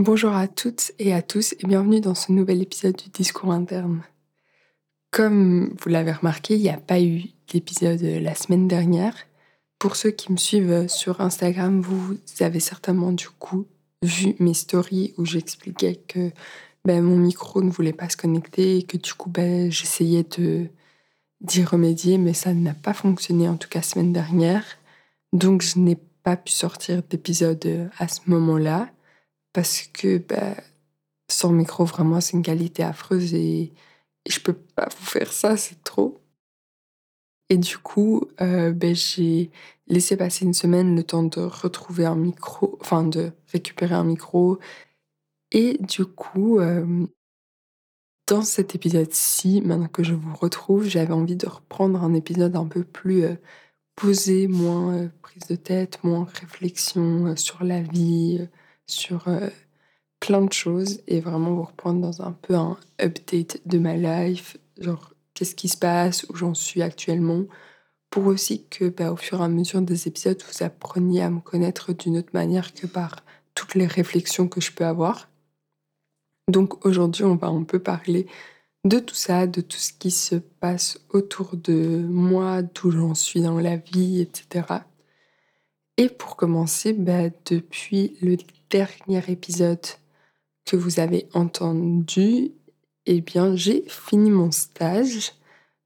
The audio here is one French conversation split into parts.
Bonjour à toutes et à tous et bienvenue dans ce nouvel épisode du discours interne. Comme vous l'avez remarqué, il n'y a pas eu d'épisode la semaine dernière. Pour ceux qui me suivent sur Instagram, vous avez certainement du coup vu mes stories où j'expliquais que ben, mon micro ne voulait pas se connecter et que du coup ben, j'essayais d'y remédier, mais ça n'a pas fonctionné en tout cas semaine dernière. Donc je n'ai pas pu sortir d'épisode à ce moment-là parce que ben, sans micro, vraiment, c'est une qualité affreuse et, je peux pas vous faire ça, c'est trop. Et du coup, euh, ben, j'ai laissé passer une semaine le temps de retrouver un micro, enfin de récupérer un micro. Et du coup, euh, dans cet épisode-ci, maintenant que je vous retrouve, j'avais envie de reprendre un épisode un peu plus euh, posé, moins prise de tête, moins réflexion sur la vie, sur plein de choses et vraiment vous reprendre dans un peu un update de ma life, genre qu'est-ce qui se passe, où j'en suis actuellement, pour aussi que bah, au fur et à mesure des épisodes, vous appreniez à me connaître d'une autre manière que par toutes les réflexions que je peux avoir. Donc aujourd'hui, on va un peu parler de tout ça, de tout ce qui se passe autour de moi, d'où j'en suis dans la vie, etc. Et pour commencer, bah, depuis le dernier épisode que vous avez entendu, eh bien, j'ai fini mon stage.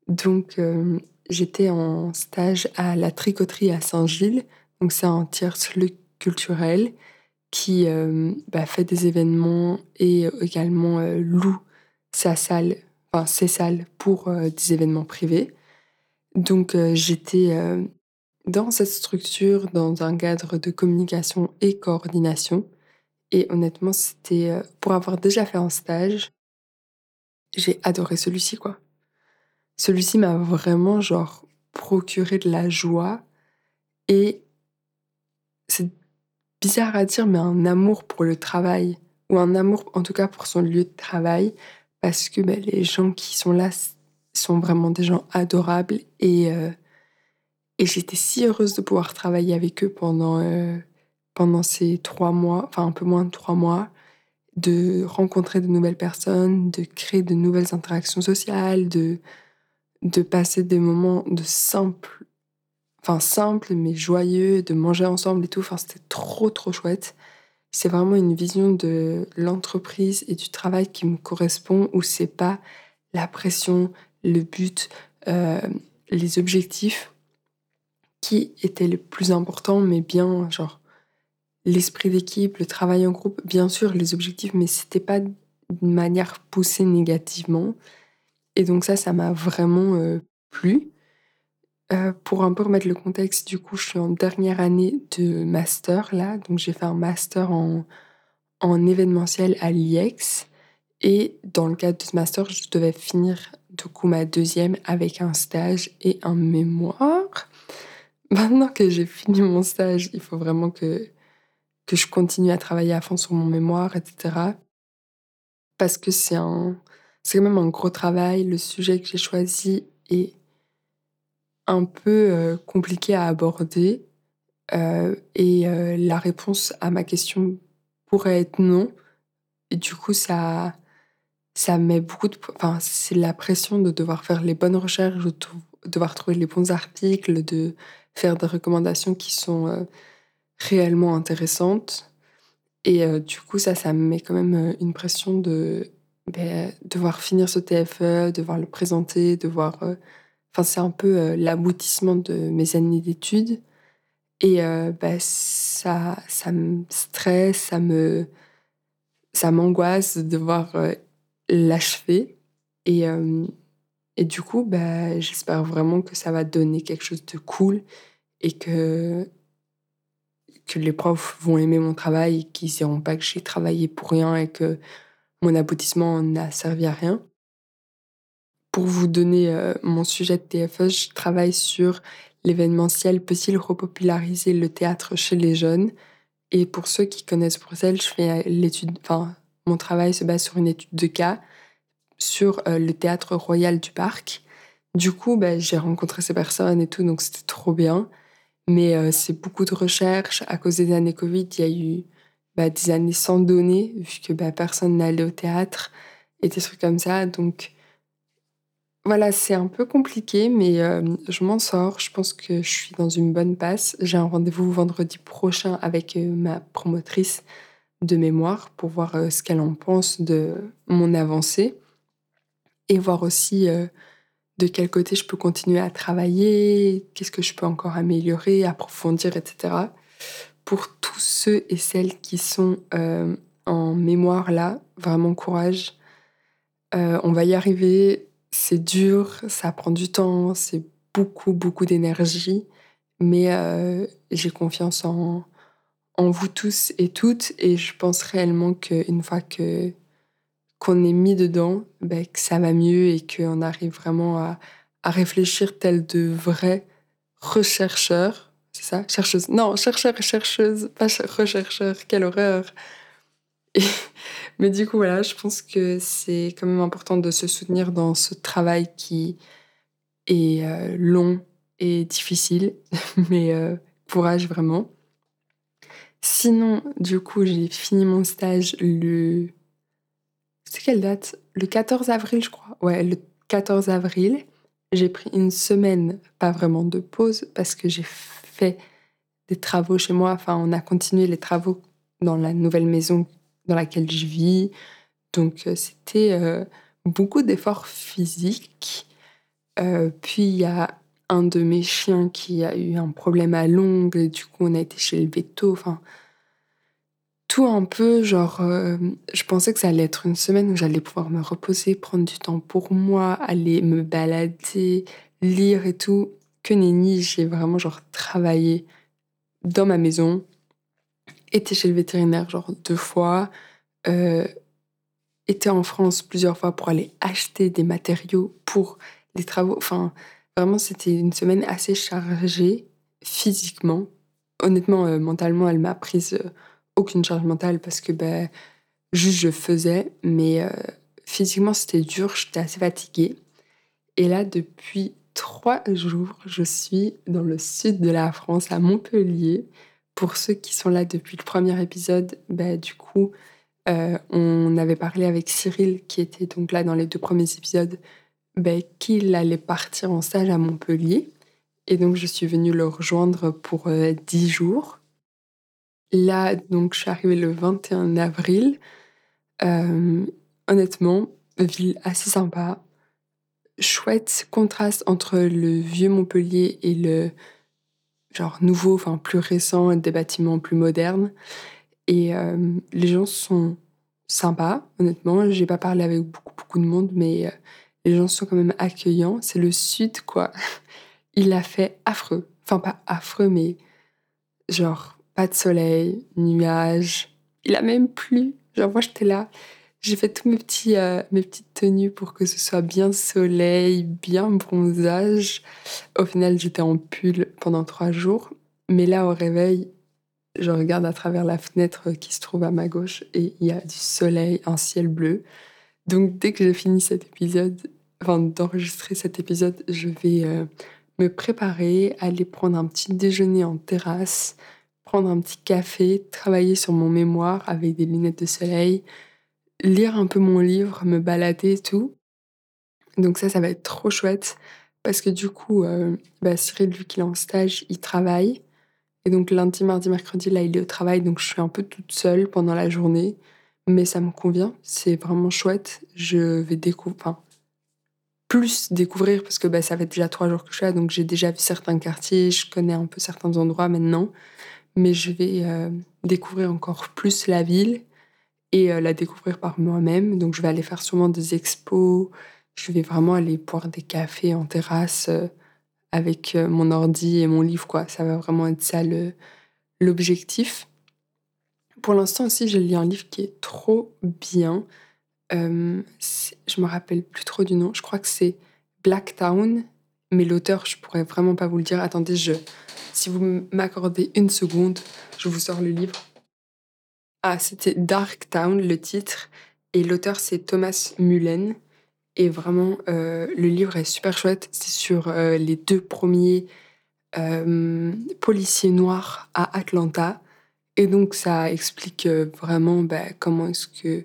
Donc, euh, j'étais en stage à la tricoterie à Saint-Gilles. Donc, c'est un tiers-lieu culturel qui euh, bah, fait des événements et également euh, loue sa salle, enfin ses salles pour des événements privés. Donc, j'étais dans cette structure dans un cadre de communication et coordination. Et honnêtement, c'était euh, pour avoir déjà fait un stage, j'ai adoré celui-ci quoi. Celui-ci m'a vraiment genre procuré de la joie et c'est bizarre à dire mais un amour pour le travail ou un amour en tout cas pour son lieu de travail parce que ben, les gens qui sont là sont vraiment des gens adorables et euh, et j'étais si heureuse de pouvoir travailler avec eux pendant, euh, pendant ces trois mois, enfin un peu moins de trois mois, de rencontrer de nouvelles personnes, de créer de nouvelles interactions sociales, de, de passer des moments de simple, enfin simple mais joyeux, de manger ensemble et tout. Enfin, c'était trop trop chouette. C'est vraiment une vision de l'entreprise et du travail qui me correspond, où c'est pas la pression, le but, euh, les objectifs qui était le plus important, mais bien, genre, l'esprit d'équipe, le travail en groupe, bien sûr, les objectifs, mais c'était pas d'une manière poussée négativement. Et donc ça, ça m'a vraiment euh, plu. Euh, pour un peu remettre le contexte, du coup, je suis en dernière année de master là, donc j'ai fait un master en, en événementiel à l'IEX. Et dans le cadre de ce master, je devais finir du coup ma deuxième avec un stage et un mémoire. Maintenant que j'ai fini mon stage, il faut vraiment que, que je continue à travailler à fond sur mon mémoire, etc. Parce que c'est un, c'est quand même un gros travail. Le sujet que j'ai choisi est un peu euh, compliqué à aborder. Euh, et euh, la réponse à ma question pourrait être non. Et du coup, ça, ça met beaucoup de. Enfin, c'est la pression de devoir faire les bonnes recherches, de devoir trouver les bons articles, de faire des recommandations qui sont réellement intéressantes. Et euh, du coup, ça, ça me met quand même euh, une pression de ben, devoir finir ce TFE, devoir le présenter, devoir. Enfin, c'est un peu l'aboutissement de mes années d'études. Et ben, ça, ça me stresse, ça me, ça m'angoisse de devoir l'achever. Et, et du coup, bah, j'espère vraiment que ça va donner quelque chose de cool et que, que les profs vont aimer mon travail qu'ils ne diront pas que j'ai travaillé pour rien et que mon aboutissement n'a servi à rien. Pour vous donner euh, mon sujet de TFE, je travaille sur l'événementiel peut-il repopulariser le théâtre chez les jeunes? Et pour ceux qui connaissent Bruxelles, je fais l'étude, enfin, mon travail se base sur une étude de cas sur euh, le théâtre royal du parc. Du coup, bah, j'ai rencontré ces personnes et tout, donc c'était trop bien. Mais euh, c'est beaucoup de recherches. À cause des années Covid, il y a eu bah, des années sans donner, vu que bah, personne n'allait au théâtre et des trucs comme ça. Donc voilà, c'est un peu compliqué, mais euh, je m'en sors. Je pense que je suis dans une bonne passe. J'ai un rendez-vous vendredi prochain avec euh, ma promotrice de mémoire pour voir ce qu'elle en pense de mon avancée et voir aussi de quel côté je peux continuer à travailler, qu'est-ce que je peux encore améliorer, approfondir, etc. Pour tous ceux et celles qui sont en mémoire là, vraiment courage. on va y arriver c'est dur, ça prend du temps, c'est beaucoup, beaucoup d'énergie, mais euh, j'ai confiance en, en vous tous et toutes, et je pense réellement qu'une fois que qu'on est mis dedans, ben, que ça va mieux et qu'on arrive vraiment à, à réfléchir tel de vrais rechercheurs, c'est ça? Chercheuses Non, chercheurs et chercheuses, pas rechercheurs, quelle horreur mais du coup, voilà, je pense que c'est quand même important de se soutenir dans ce travail qui est euh, long et difficile, mais euh, courage vraiment. Sinon, du coup, j'ai fini mon stage le. C'est quelle date Le 14 avril, je crois. Ouais, le 14 avril. J'ai pris une semaine, pas vraiment de pause, parce que j'ai fait des travaux chez moi. Enfin, on a continué les travaux dans la nouvelle maison dans laquelle je vis. Donc euh, c'était euh, beaucoup d'efforts physiques. Euh, puis il y a un de mes chiens qui a eu un problème à l'ongle, du coup on a été chez le veto. Enfin, tout un peu, genre, je pensais que ça allait être une semaine où j'allais pouvoir me reposer, prendre du temps pour moi, aller me balader, lire et tout. Que nenni, j'ai vraiment genre travaillé dans ma maison, été chez le vétérinaire genre deux fois, euh, été en France plusieurs fois pour aller acheter des matériaux pour les travaux. Enfin, vraiment, c'était une semaine assez chargée physiquement. Honnêtement, euh, mentalement, elle m'a prise euh, aucune charge mentale parce que ben, juste je faisais, mais euh, physiquement c'était dur, j'étais assez fatiguée. Et là, depuis trois jours, je suis dans le sud de la France, à Montpellier, pour ceux qui sont là depuis le premier épisode, bah, du coup, euh, on avait parlé avec Cyril, qui était donc là dans les deux premiers épisodes, bah, qu'il allait partir en stage à Montpellier. Et donc, je suis venue le rejoindre pour euh, dix jours. Là, donc, je suis arrivée le 21 avril. Euh, honnêtement, ville assez sympa. Chouette contraste entre le vieux Montpellier et le genre nouveau, enfin plus récent, des bâtiments plus modernes. Et euh, les gens sont sympas, honnêtement. J'ai pas parlé avec beaucoup, beaucoup de monde, mais euh, les gens sont quand même accueillants. C'est le sud, quoi. Il a fait affreux. Enfin, pas affreux, mais genre pas de soleil, nuages. Il a même plu. Genre, moi, j'étais là. J'ai fait tous mes, petits, euh, mes petites tenues pour que ce soit bien soleil, bien bronzage. Au final, j'étais en pull pendant trois jours. Mais là, au réveil, je regarde à travers la fenêtre qui se trouve à ma gauche et il y a du soleil, un ciel bleu. Donc, dès que j'ai fini cet épisode, enfin, d'enregistrer cet épisode, je vais euh, me préparer, aller prendre un petit déjeuner en terrasse, prendre un petit café, travailler sur mon mémoire avec des lunettes de soleil lire un peu mon livre, me balader et tout. Donc ça, ça va être trop chouette parce que du coup, euh, bah, Cyril, vu qu'il est en stage, il travaille. Et donc lundi, mardi, mercredi, là, il est au travail, donc je suis un peu toute seule pendant la journée. Mais ça me convient, c'est vraiment chouette. Je vais découvrir, enfin, plus découvrir parce que bah, ça fait déjà trois jours que je suis là, donc j'ai déjà vu certains quartiers, je connais un peu certains endroits maintenant. Mais je vais euh, découvrir encore plus la ville et euh, la découvrir par moi-même. Donc je vais aller faire sûrement des expos, je vais vraiment aller boire des cafés en terrasse euh, avec mon ordi et mon livre, quoi. Ça va vraiment être ça l'objectif. Pour l'instant aussi, j'ai lu un livre qui est trop bien. Euh, je me rappelle plus trop du nom. Je crois que c'est Black Town, mais l'auteur, je pourrais vraiment pas vous le dire. Attendez, je, si vous m'accordez une seconde, je vous sors le livre. Ah, c'était Dark Town, le titre. Et l'auteur, c'est Thomas Mullen. Et vraiment, euh, le livre est super chouette. C'est sur euh, les deux premiers euh, policiers noirs à Atlanta. Et donc, ça explique vraiment bah, comment est-ce que.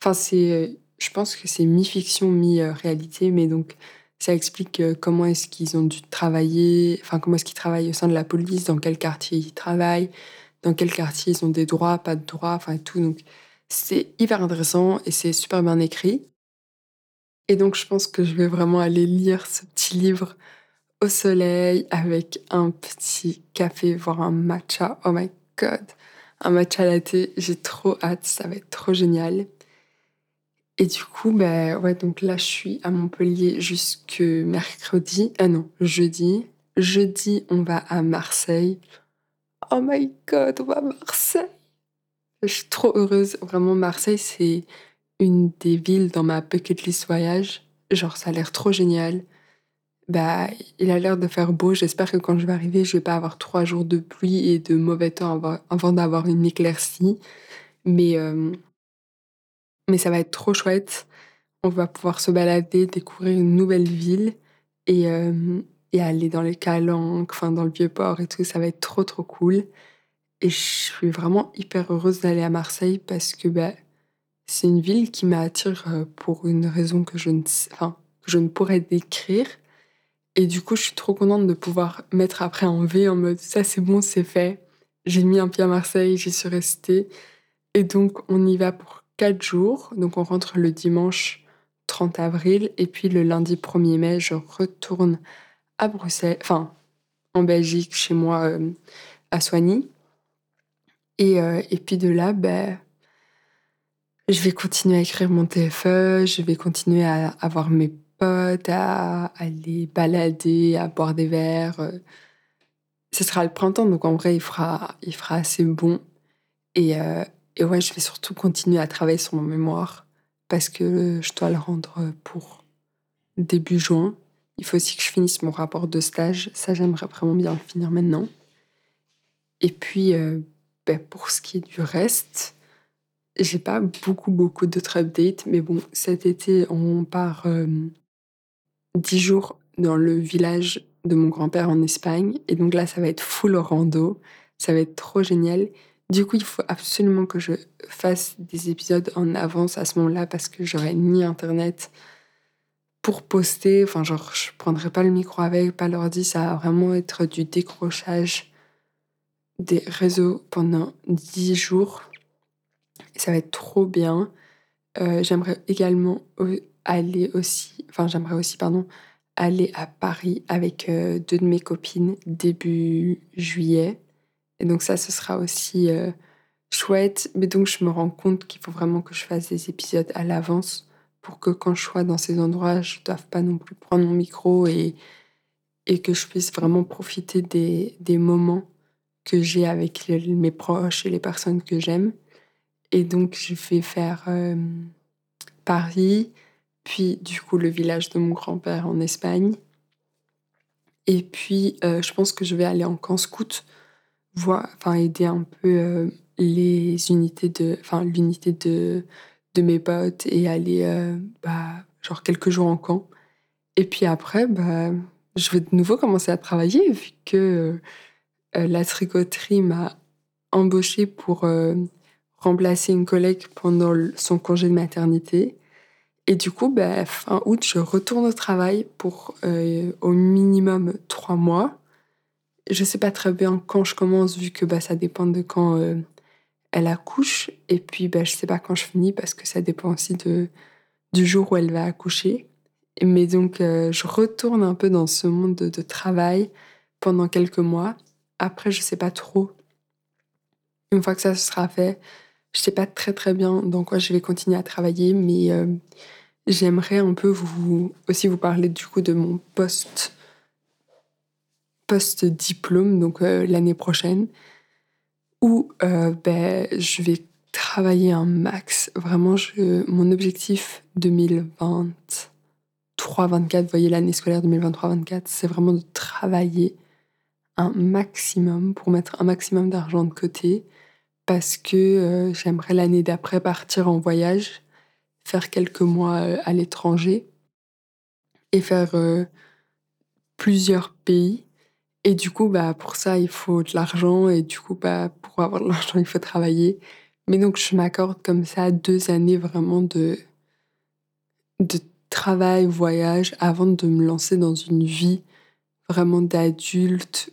Enfin, c'est. Je pense que c'est mi-fiction, mi-réalité, mais donc ça explique comment est-ce qu'ils ont dû travailler, enfin, comment est-ce qu'ils travaillent au sein de la police, dans quel quartier ils travaillent, dans quel quartier ils ont des droits, pas de droits, enfin, tout. Donc, c'est hyper intéressant et c'est super bien écrit. Et donc, je pense que je vais vraiment aller lire ce petit livre au soleil avec un petit café, voire un matcha. Oh my god, un matcha latte. J'ai trop hâte, ça va être trop génial. Et du coup, ben ouais, donc là, je suis à Montpellier jusque mercredi. Ah non, jeudi. Jeudi, on va à Marseille. Oh my god, on va à Marseille. Je suis trop heureuse. Vraiment, Marseille, c'est une des villes dans ma bucket list voyage. Genre, ça a l'air trop génial. Bah, il a l'air de faire beau. J'espère que quand je vais arriver, je vais pas avoir trois jours de pluie et de mauvais temps avant, d'avoir une éclaircie. Mais, euh, mais ça va être trop chouette. On va pouvoir se balader, découvrir une nouvelle ville et, euh, et aller dans les calanques, enfin dans le vieux port et tout. Ça va être trop trop cool. Et je suis vraiment hyper heureuse d'aller à Marseille parce que bah, c'est une ville qui m'attire euh, pour une raison que je ne, enfin, que je ne pourrais décrire. Et du coup, je suis trop contente de pouvoir mettre après en V en mode ça c'est bon, c'est fait. J'ai mis un pied à Marseille, j'y suis restée. Et donc, on y va pour quatre jours. Donc, on rentre le dimanche 30 avril. Et puis, le lundi 1er mai, je retourne à Bruxelles, enfin, en Belgique, chez moi, euh, à Soigny. Et, euh, et puis de là, ben, je vais continuer à écrire mon TFE, je vais continuer à avoir mes potes, à aller balader, à boire des verres. Euh. Ce sera le printemps, donc en vrai, il fera, assez bon. Et, et ouais, je vais surtout continuer à travailler sur mon mémoire parce que je dois le rendre pour début juin. Il faut aussi que je finisse mon rapport de stage. Ça, j'aimerais vraiment bien le finir maintenant. Et puis, ben, pour ce qui est du reste, j'ai pas beaucoup, beaucoup d'autres updates, mais bon, cet été, on part euh, dix jours dans le village de mon grand-père en Espagne, et donc là, ça va être full rando, ça va être trop génial. Du coup, il faut absolument que je fasse des épisodes en avance à ce moment-là parce que j'aurai ni internet pour poster. Enfin, genre, je prendrai pas le micro avec, pas l'ordi. Ça va vraiment être du décrochage des réseaux pendant 10 jours. ça va être trop bien. Euh, j'aimerais également aller aussi, enfin j'aimerais aussi, pardon, aller à Paris avec euh, deux de mes copines début juillet. Et donc ça, ce sera aussi euh, chouette. Mais donc je me rends compte qu'il faut vraiment que je fasse des épisodes à l'avance pour que quand je sois dans ces endroits, je ne doive pas non plus prendre mon micro et, et que je puisse vraiment profiter des, des moments que j'ai avec mes proches et les personnes que j'aime. Et donc, je vais faire euh, Paris, puis du coup le village de mon grand-père en Espagne. Et puis, euh, je pense que je vais aller en scout, voir, enfin aider un peu euh, les unités de, enfin l'unité de, de mes potes et aller, bah, genre quelques jours en camp. Et puis après, bah, je vais de nouveau commencer à travailler vu que euh, la tricoterie m'a embauchée pour euh, remplacer une collègue pendant son congé de maternité. Et du coup, bah, fin août, je retourne au travail pour euh, au minimum trois mois. Je sais pas très bien quand je commence, vu que bah, ça dépend de quand elle accouche. Et puis, bah, je sais pas quand je finis, parce que ça dépend aussi de, du jour où elle va accoucher. Mais donc, je retourne un peu dans ce monde de travail pendant quelques mois. Après, je sais pas trop. Une fois que ça sera fait, je sais pas très très bien dans quoi je vais continuer à travailler, mais euh, j'aimerais un peu vous aussi vous parler du coup de mon poste post diplôme, donc euh, l'année prochaine, où euh, ben, je vais travailler un max. Vraiment, mon objectif 2023-24, vous voyez l'année scolaire 2023-24, c'est vraiment de travailler un maximum pour mettre un maximum d'argent de côté parce que euh, j'aimerais l'année d'après partir en voyage, faire quelques mois à l'étranger et faire plusieurs pays. Et du coup, bah, pour ça, il faut de l'argent. Et du coup, bah, pour avoir de l'argent, il faut travailler. Mais donc, je m'accorde comme ça deux années vraiment de, de travail, voyage, avant de me lancer dans une vie vraiment d'adulte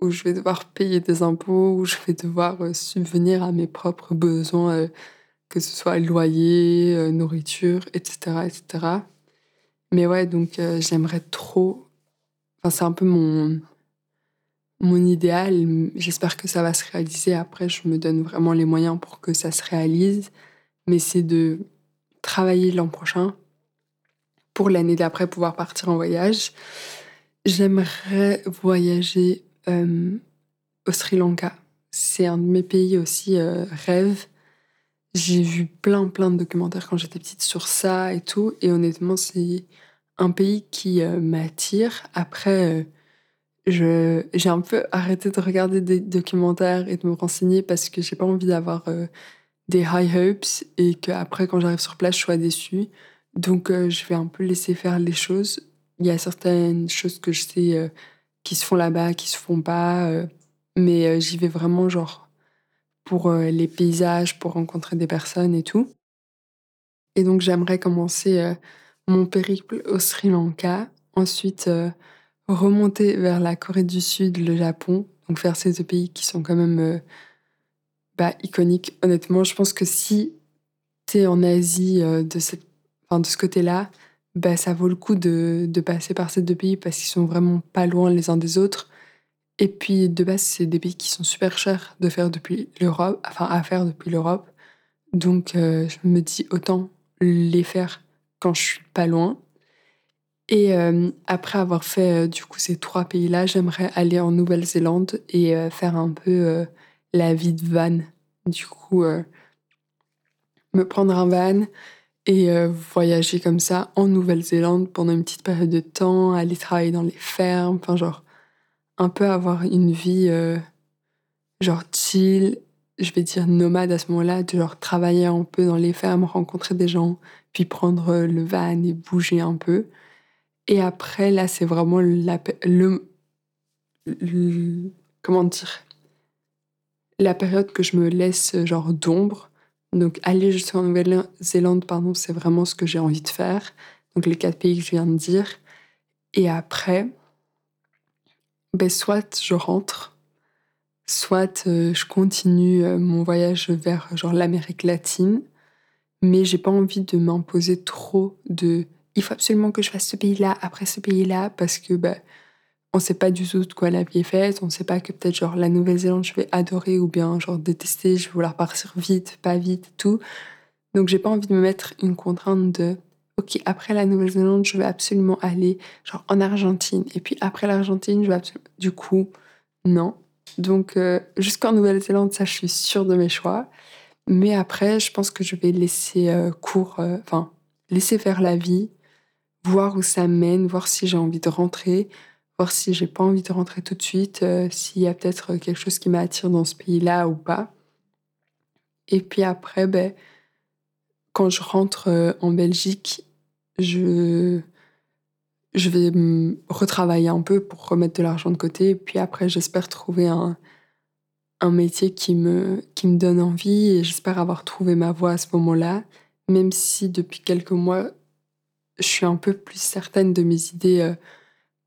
où je vais devoir payer des impôts, où je vais devoir euh, subvenir à mes propres besoins, euh, que ce soit loyer, euh, nourriture, etc., etc. Mais ouais, donc j'aimerais trop. Enfin, c'est un peu mon mon idéal. J'espère que ça va se réaliser. Après, je me donne vraiment les moyens pour que ça se réalise. Mais c'est de travailler l'an prochain pour l'année d'après pouvoir partir en voyage. J'aimerais voyager euh, au Sri Lanka. C'est un de mes pays aussi euh, rêve. J'ai vu plein plein de documentaires quand j'étais petite sur ça et tout. Et honnêtement, c'est un pays qui euh, m'attire. Après, je, j'ai un peu arrêté de regarder des documentaires et de me renseigner parce que j'ai pas envie d'avoir des high hopes et qu'après, quand j'arrive sur place, je sois déçue. Donc, je vais un peu laisser faire les choses. Il y a certaines choses que je sais qui se font là-bas, qui se font pas. Euh, mais euh, j'y vais vraiment genre pour euh, les paysages, pour rencontrer des personnes et tout. Et donc j'aimerais commencer mon périple au Sri Lanka, ensuite remonter vers la Corée du Sud, le Japon, donc faire ces deux pays qui sont quand même bah, iconiques. Honnêtement, je pense que si tu es en Asie enfin, de ce côté-là, bah, ça vaut le coup de, de passer par ces deux pays parce qu'ils sont vraiment pas loin les uns des autres. Et puis, de base, c'est des pays qui sont super chers de faire depuis l'Europe, enfin, à faire depuis l'Europe. Donc, euh, je me dis autant les faire quand je suis pas loin. Et euh, après avoir fait euh, du coup ces trois pays-là, j'aimerais aller en Nouvelle-Zélande et faire un peu la vie de van. Du coup, me prendre un van, et euh, voyager comme ça en Nouvelle-Zélande pendant une petite période de temps, aller travailler dans les fermes, enfin genre un peu avoir une vie euh, genre chill, je vais dire nomade à ce moment-là, de genre travailler un peu dans les fermes, rencontrer des gens, puis prendre euh, le van et bouger un peu. Et après là, c'est vraiment la, le, comment dire la période que je me laisse genre d'ombre donc aller jusqu'en Nouvelle-Zélande, pardon, c'est vraiment ce que j'ai envie de faire. Donc les quatre pays que je viens de dire. Et après, ben, soit je rentre, soit euh, je continue euh, mon voyage vers genre l'Amérique latine, mais j'ai pas envie de m'imposer trop de il faut absolument que je fasse ce pays-là après ce pays-là parce que ben, on sait pas du tout de quoi la vie est faite, on sait pas que peut-être genre la Nouvelle-Zélande je vais adorer ou bien genre détester, je vais vouloir partir vite, pas vite, tout. Donc j'ai pas envie de me mettre une contrainte de ok après la Nouvelle-Zélande je vais absolument aller genre en Argentine et puis après l'Argentine je vais absolument... du coup non. Donc euh, jusqu'en Nouvelle-Zélande ça je suis sûre de mes choix, mais après je pense que je vais laisser euh, euh, enfin laisser faire la vie, voir où ça mène, voir si j'ai envie de rentrer voir si j'ai pas envie de rentrer tout de suite, euh, s'il y a peut-être quelque chose qui m'attire dans ce pays-là ou pas. Et puis après, ben, quand je rentre euh, en Belgique, je, je vais retravailler un peu pour remettre de l'argent de côté. Et puis après, j'espère trouver un, un métier qui me, qui me donne envie et j'espère avoir trouvé ma voie à ce moment-là, même si depuis quelques mois, je suis un peu plus certaine de mes idées. Euh,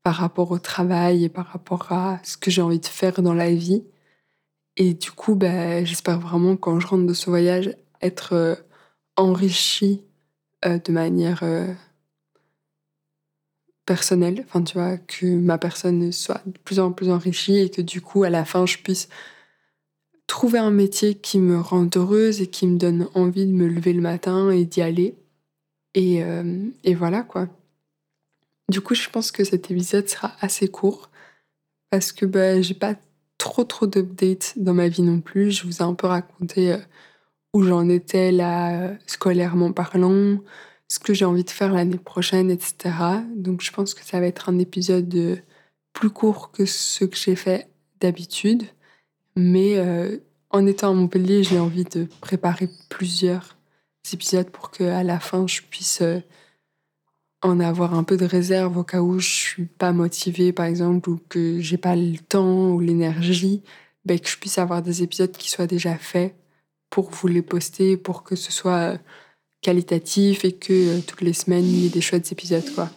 par rapport au travail et par rapport à ce que j'ai envie de faire dans la vie. Et du coup, ben, j'espère vraiment quand je rentre de ce voyage être euh, enrichie euh, de manière personnelle. Enfin, tu vois, que ma personne soit de plus en plus enrichie et que du coup, à la fin, je puisse trouver un métier qui me rend heureuse et qui me donne envie de me lever le matin et d'y aller. Et, et voilà quoi. Du coup, je pense que cet épisode sera assez court parce que bah, j'ai pas trop trop d'updates dans ma vie non plus. Je vous ai un peu raconté euh, où j'en étais là, euh, scolairement parlant, ce que j'ai envie de faire l'année prochaine, etc. Donc je pense que ça va être un épisode euh, plus court que ce que j'ai fait d'habitude. Mais en étant à Montpellier, j'ai envie de préparer plusieurs épisodes pour qu'à la fin, je puisse en avoir un peu de réserve au cas où je suis pas motivée, par exemple, ou que j'ai pas le temps ou l'énergie, ben, que je puisse avoir des épisodes qui soient déjà faits pour vous les poster, pour que ce soit qualitatif et que toutes les semaines il y ait des chouettes épisodes, quoi.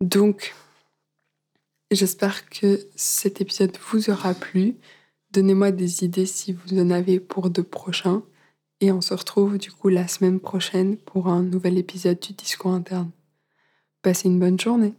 Donc, j'espère que cet épisode vous aura plu. Donnez-moi des idées si vous en avez pour de prochains. Et on se retrouve du coup la semaine prochaine pour un nouvel épisode du discours interne. Passez une bonne journée.